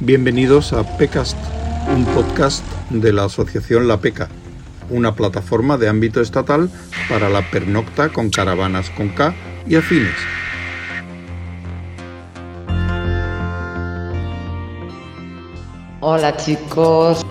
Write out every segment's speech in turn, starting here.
Bienvenidos a PECAST, un podcast de la Asociación La Peca, una plataforma de ámbito estatal para la pernocta con caravanas con K y afines. Hola chicos.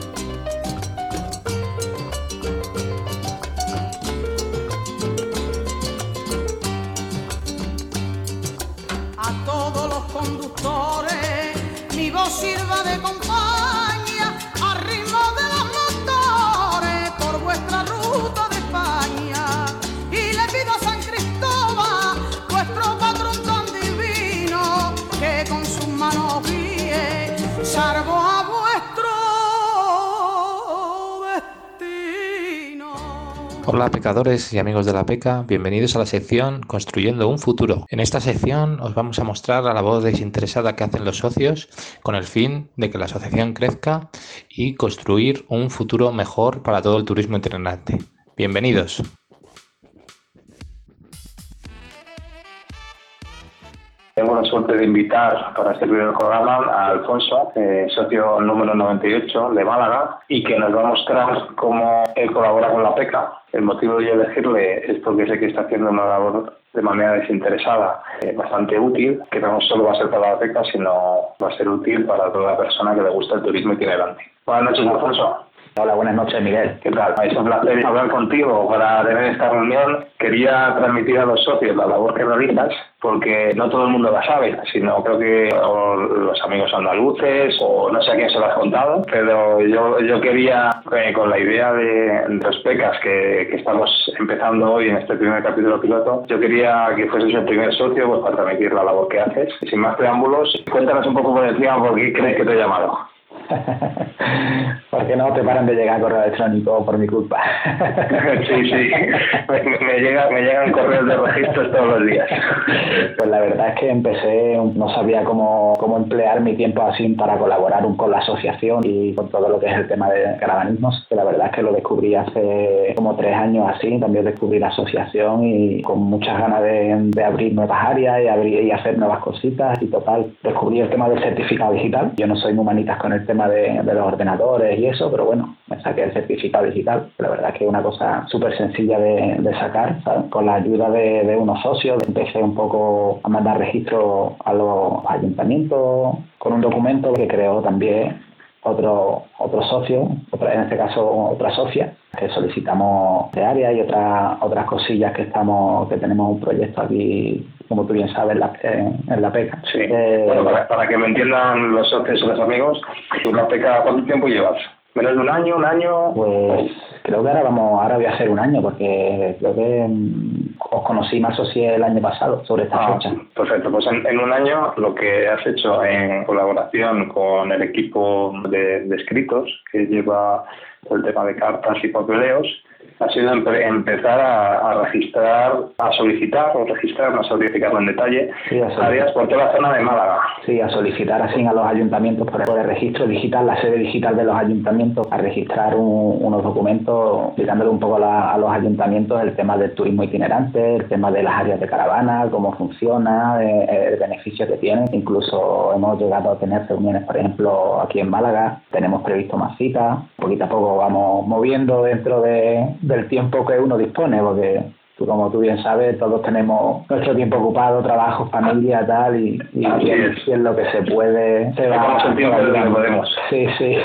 Hola pecadores y amigos de la PECA, bienvenidos a la sección Construyendo un futuro. En esta sección os vamos a mostrar la labor desinteresada que hacen los socios con el fin de que la asociación crezca y construir un futuro mejor para todo el turismo itinerante. Bienvenidos. Tengo la suerte de invitar para este primer programa a Alfonso, eh, socio número 98 de Málaga, y que nos va a mostrar cómo él colabora con la PECA. El motivo de elegirle es porque sé que está haciendo una labor de manera desinteresada eh, bastante útil, que no solo va a ser para la PECA, sino va a ser útil para toda persona que le gusta el turismo itinerante. Buenas noches, Alfonso. Hola, buenas noches, Miguel. ¿Qué tal? Es un placer hablar contigo para tener esta reunión. Quería transmitir a los socios la labor que realizas, porque no todo el mundo la sabe, sino creo que los amigos andaluces o no sé a quién se lo has contado, pero yo, yo quería, eh, con la idea de, los PECAS que, que, estamos empezando hoy en este primer capítulo piloto, yo quería que fueses el primer socio pues, para transmitir la labor que haces. Sin más preámbulos, cuéntanos un poco por encima por qué crees que te he llamado. Porque no te paran de llegar correo electrónico por mi culpa. sí, sí. Me, llega, me llegan correos de registros todos los días. Pues la verdad es que empecé, no sabía cómo, cómo emplear mi tiempo así para colaborar con la asociación y con todo lo que es el tema de caravanismos, que la verdad es que lo descubrí hace como tres años así, también descubrí la asociación y con muchas ganas de, abrir nuevas áreas y, abrir, y hacer nuevas cositas y total, descubrí el tema del certificado digital. Yo no soy muy manitas con el tema de, los ordenadores y eso, pero bueno, me saqué el certificado digital. La verdad es que es una cosa súper sencilla de, sacar, Con la ayuda de, unos socios, empecé un poco a mandar registro a los ayuntamientos con un documento que creó también otro, otro socio, otra, en este caso otra socia, que solicitamos de área y otras otras cosillas que estamos que tenemos un proyecto aquí como tú bien sabes, en la PECA. Sí. Eh, bueno, para, que me entiendan los socios y los amigos, ¿tú la PECA cuánto tiempo llevas? ¿Menos de un año, un año? Pues creo que ahora vamos, ahora voy a hacer un año, porque creo que mm, os conocí más o sí el año pasado sobre esta ah, fecha. Perfecto, pues en, un año lo que has hecho en colaboración con el equipo de, de escritos que lleva el tema de cartas y papeleos, ha sido empezar a, registrar, a solicitar o registrar, no sabría en detalle, áreas por toda la zona de Málaga. Sí, a solicitar así a los ayuntamientos por el registro digital, la sede digital de los ayuntamientos, a registrar unos documentos explicándole un poco a los ayuntamientos el tema del turismo itinerante, el tema de las áreas de caravana, cómo funciona, eh, el beneficio que tiene. Incluso hemos llegado a tener reuniones, por ejemplo, aquí en Málaga, tenemos previsto más citas, poquito a poco vamos moviendo dentro de del tiempo que uno dispone, porque tú, como tú bien sabes, todos tenemos nuestro tiempo ocupado, trabajo, familia, tal, y, y, es. lo que se puede. Se va, el tiempo que podemos. Sí, sí.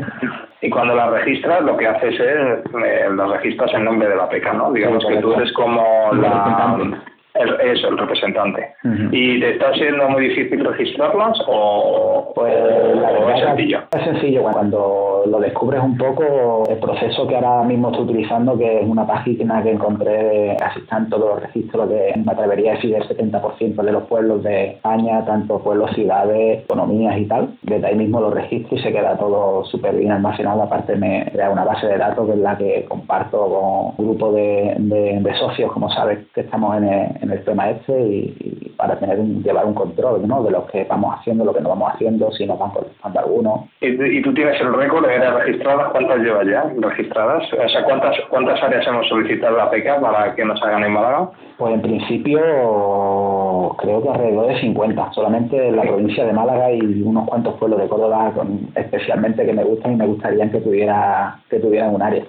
y cuando la registras, lo que haces es, eh, la registras en nombre de la PECA, ¿no? Digamos que tú eres como la eso, el representante. ¿Y te está siendo muy difícil registrarlas o, pues, es sencillo? Es sencillo, cuando lo descubres un poco, el proceso que ahora mismo estoy utilizando, que es una página que encontré, casi están todos los registros de, me atrevería a decir, del 70% de los pueblos de España, tanto pueblos, ciudades, economías y tal. Desde ahí mismo lo registro y se queda todo súper bien almacenado. Aparte me crea una base de datos que es la que comparto con un grupo de, de socios, como sabes, que estamos en el en el tema este y, para tener un, llevar un control ¿no? de lo que vamos haciendo, lo que no vamos haciendo, si nos van contestando algunos. ¿Y, tú tienes el récord áreas registradas? ¿Cuántas llevas ya registradas? O sea, ¿cuántas, ¿cuántas áreas hemos solicitado a PECA para que nos hagan en Málaga? Pues en principio creo que alrededor de 50, solamente en la provincia de Málaga y unos cuantos pueblos de Córdoba especialmente que me gustan y me gustaría que tuviera que tuvieran un área.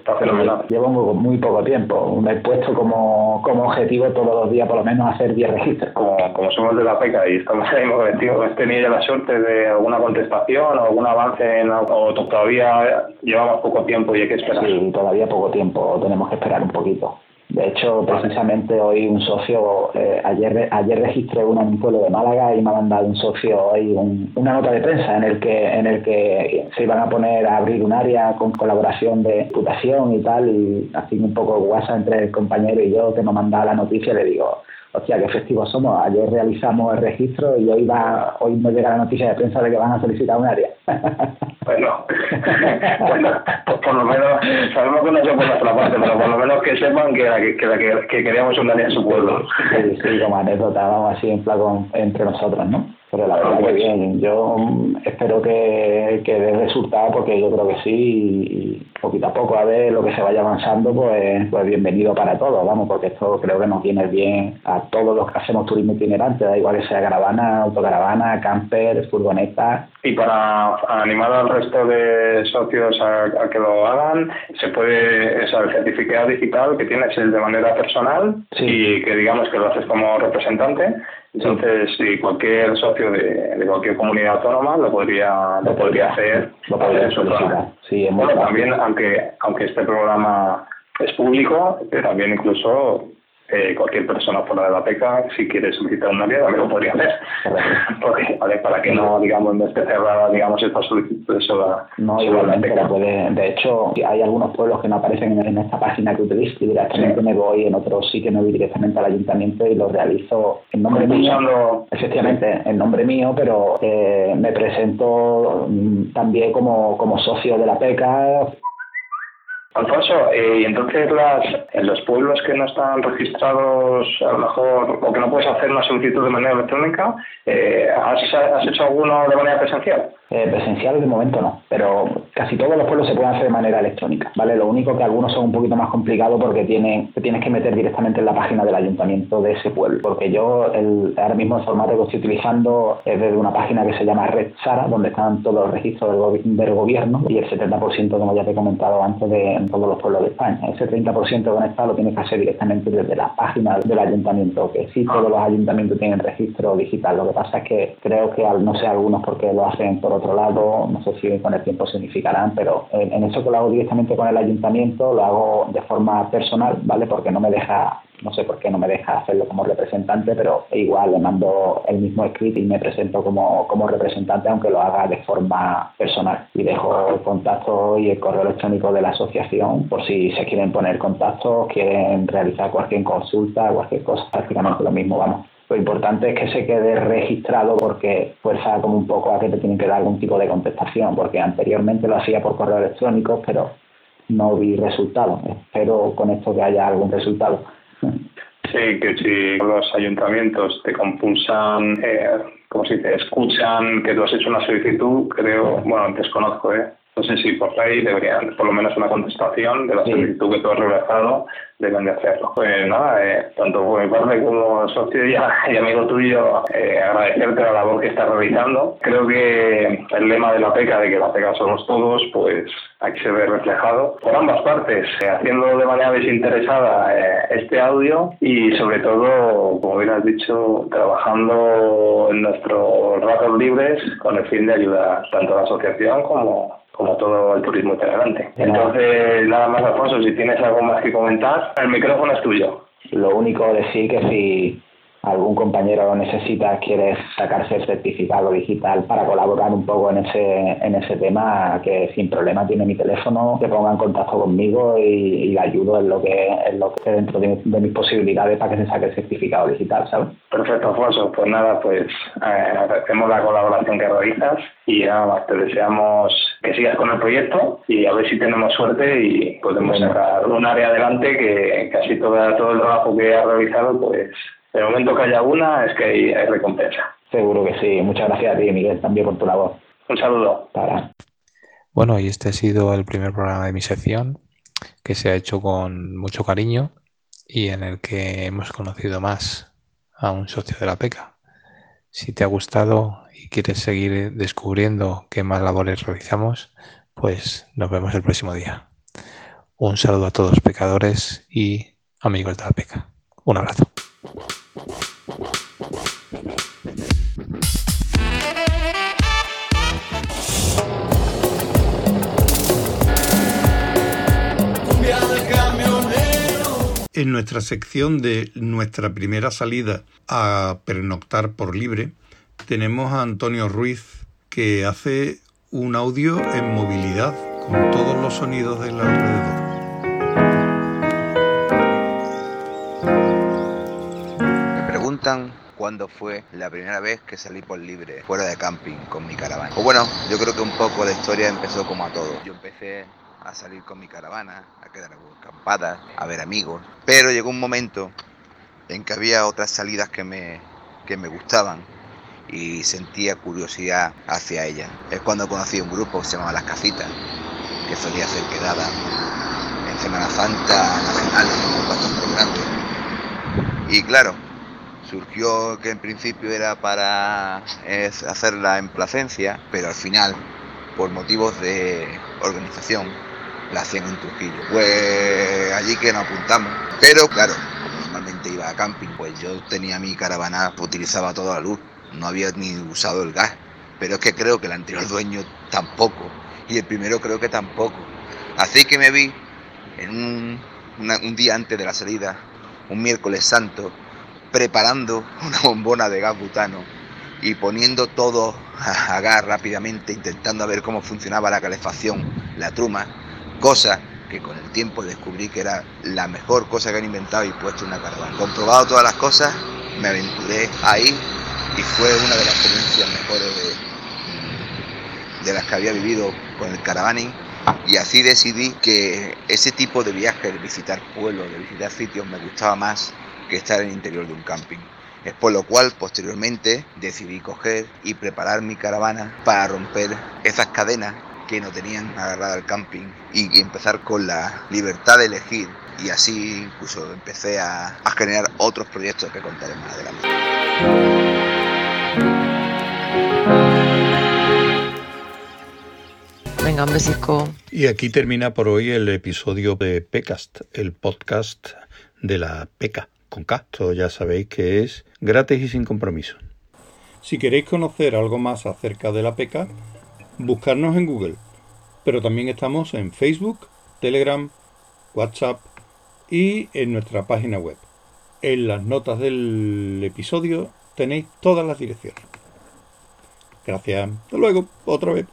Llevo muy, poco tiempo, me he puesto como, como objetivo todos los días por lo menos hacer 10 registros. Como, como somos de la PECA y estamos ahí objetivo, ¿has tenido la suerte de alguna contestación o algún avance en, o todavía llevamos poco tiempo y hay que esperar? Sí, todavía poco tiempo, tenemos que esperar un poquito. De hecho, precisamente hoy un socio, eh, ayer ayer registré uno en un pueblo de Málaga y me ha mandado un socio hoy una nota de prensa en el que en el que se iban a poner a abrir un área con colaboración de diputación y tal y haciendo un poco WhatsApp entre el compañero y yo que me ha mandado la noticia le digo hostia, qué festivos somos. Ayer realizamos el registro y hoy va, hoy me llega la noticia de prensa de que van a solicitar un área. bueno, bueno pues por lo menos, sabemos que no se por nuestra parte, pero por lo menos que sepan que, que, que, que queríamos un área en su pueblo. sí, sí, como anécdota, vamos así en flaco entre nosotros, ¿no? Pero la verdad que bien, yo espero que, que dé resultado porque yo creo que sí y poquito a poco a ver lo que se vaya avanzando, pues, pues bienvenido para todos, vamos, porque esto creo que nos viene bien a todos los que hacemos turismo itinerante, da igual que sea caravana, autocaravana, camper, furgoneta. Y para animar al resto de socios a, que lo hagan, se puede, o el certificado digital que tienes es de manera personal y que digamos que lo haces como representante entonces, si cualquier socio de, de, cualquier comunidad autónoma lo podría lo podría hacer, lo podría solicitar. Sí, bueno, también, aunque aunque este programa es público, también incluso eh, cualquier persona fuera de la PECA, si quiere solicitar una área, también lo podría hacer. Porque, ¿vale? Para que no, digamos, no esté cerrada, digamos, esta solicitud sola. No, igualmente la puede. De hecho, hay algunos pueblos que no aparecen en, esta página que utilizo y directamente me voy, en otros sí que me voy directamente al ayuntamiento y lo realizo en nombre mío. Efectivamente, en nombre mío, pero eh, me presento mm, también como, como socio de la PECA, Alfonso, eh, y entonces las, en los pueblos que no están registrados, a lo mejor, o que no puedes hacer una solicitud de manera electrónica, eh, ¿has, ¿has, hecho alguno de manera presencial? Eh, presencial de momento no, pero casi todos los pueblos se pueden hacer de manera electrónica, ¿vale? Lo único que algunos son un poquito más complicados porque tienen, te tienes que meter directamente en la página del ayuntamiento de ese pueblo, porque yo el, ahora mismo el formato que estoy utilizando es desde una página que se llama Red Sara, donde están todos los registros del, del gobierno y el 70%, como ya te he comentado antes, de en todos los pueblos de España. Ese 30% conectado lo tienes que hacer directamente desde la página del ayuntamiento, que sí todos los ayuntamientos tienen registro digital. Lo que pasa es que creo que, no sé algunos porque lo hacen por otro lado, no sé si con el tiempo se unificarán, pero en eso que lo hago directamente con el ayuntamiento lo hago de forma personal, ¿vale? Porque no me deja no sé por qué no me deja hacerlo como representante, pero igual le mando el mismo script y me presento como, como representante, aunque lo haga de forma personal. Y dejo el contacto y el correo electrónico de la asociación por si se quieren poner contacto, quieren realizar cualquier consulta, cualquier cosa, prácticamente lo mismo, vamos. Lo importante es que se quede registrado porque fuerza como un poco a que te tienen que dar algún tipo de contestación, porque anteriormente lo hacía por correo electrónico, pero no vi resultado. Espero con esto que haya algún resultado. Sí, que si los ayuntamientos te compulsan, eh, como si te escuchan que tú has hecho una solicitud, creo, bueno, desconozco, ¿eh? No sé si por ley deberían, por lo menos una contestación de la solicitud que tú has realizado, deben de hacerlo. Pues nada, eh, tanto por mi parte como socio y, amigo tuyo, eh, agradecerte la labor que estás realizando. Creo que el lema de la PECA, de que la PECA somos todos, pues aquí se ve reflejado por ambas partes, eh, haciendo de manera desinteresada este audio y sobre todo, como bien has dicho, trabajando en nuestros ratos libres con el fin de ayudar tanto a la asociación como como todo el turismo itinerante. Entonces, nada más, Alfonso, si tienes algo más que comentar, el micrófono es tuyo. Lo único decir que si algún compañero lo necesita, quiere sacarse el certificado digital para colaborar un poco en ese, en ese tema, que sin problema tiene mi teléfono, que ponga en contacto conmigo y, le ayudo en lo que en lo que dentro de, mis posibilidades para que se saque el certificado digital, ¿sabes? Perfecto, Alfonso. Pues nada, pues eh, agradecemos la colaboración que realizas y nada más, te deseamos que sigas con el proyecto y a ver si tenemos suerte y podemos sacar un área adelante que casi todo, todo el trabajo que has realizado pues el momento que haya una es que hay, recompensa. Seguro que sí. Muchas gracias a ti, Miguel, también por tu labor. Un saludo. Para. Bueno, y este ha sido el primer programa de mi sección que se ha hecho con mucho cariño y en el que hemos conocido más a un socio de la PECA. Si te ha gustado y quieres seguir descubriendo qué más labores realizamos, pues nos vemos el próximo día. Un saludo a todos pecadores y amigos de la PECA. Un abrazo. En nuestra sección de nuestra primera salida a pernoctar por libre, tenemos a Antonio Ruiz que hace un audio en movilidad con todos los sonidos del alrededor. Me preguntan cuándo fue la primera vez que salí por libre fuera de camping con mi caravana. Pues bueno, yo creo que un poco la historia empezó como a todo. Yo empecé a salir con mi caravana, a quedar acampada, a ver amigos. Pero llegó un momento en que había otras salidas que me, que me gustaban y sentía curiosidad hacia ellas. Es cuando conocí un grupo que se llamaba Las Cafitas, que solía hacer quedada en Semana Santa nacionales, bastante grandes. Y claro, surgió que en principio era para hacerla en Placencia, pero al final, por motivos de organización, la hacían en Trujillo. Pues allí que nos apuntamos. Pero claro, normalmente iba a camping, pues yo tenía mi caravana, utilizaba toda la luz, no había ni usado el gas. Pero es que creo que el anterior dueño tampoco, y el primero creo que tampoco. Así que me vi en un día antes de la salida, un miércoles santo, preparando una bombona de gas butano y poniendo todo a gas rápidamente, intentando ver cómo funcionaba la calefacción, la truma, cosa que con el tiempo descubrí que era la mejor cosa que han inventado y puesto en una caravana. Comprobado todas las cosas, me aventuré ahí y fue una de las experiencias mejores de, de las que había vivido con el caravaning y así decidí que ese tipo de viajes, de visitar pueblos, de visitar sitios, me gustaba más que estar en el interior de un camping. Es por lo cual posteriormente decidí coger y preparar mi caravana para romper esas cadenas que no tenían agarrada al camping y, empezar con la libertad de elegir y así incluso empecé a, a generar otros proyectos que contaré más adelante. Venga, un besico. Y aquí termina por hoy el episodio de PECAST, el podcast de la PECA, con K. ya sabéis que es gratis y sin compromiso. Si queréis conocer algo más acerca de la PECA, buscarnos en Google, pero también estamos en Facebook, Telegram, WhatsApp y en nuestra página web. En las notas del episodio tenéis todas las direcciones. Gracias. Hasta luego, otra vez.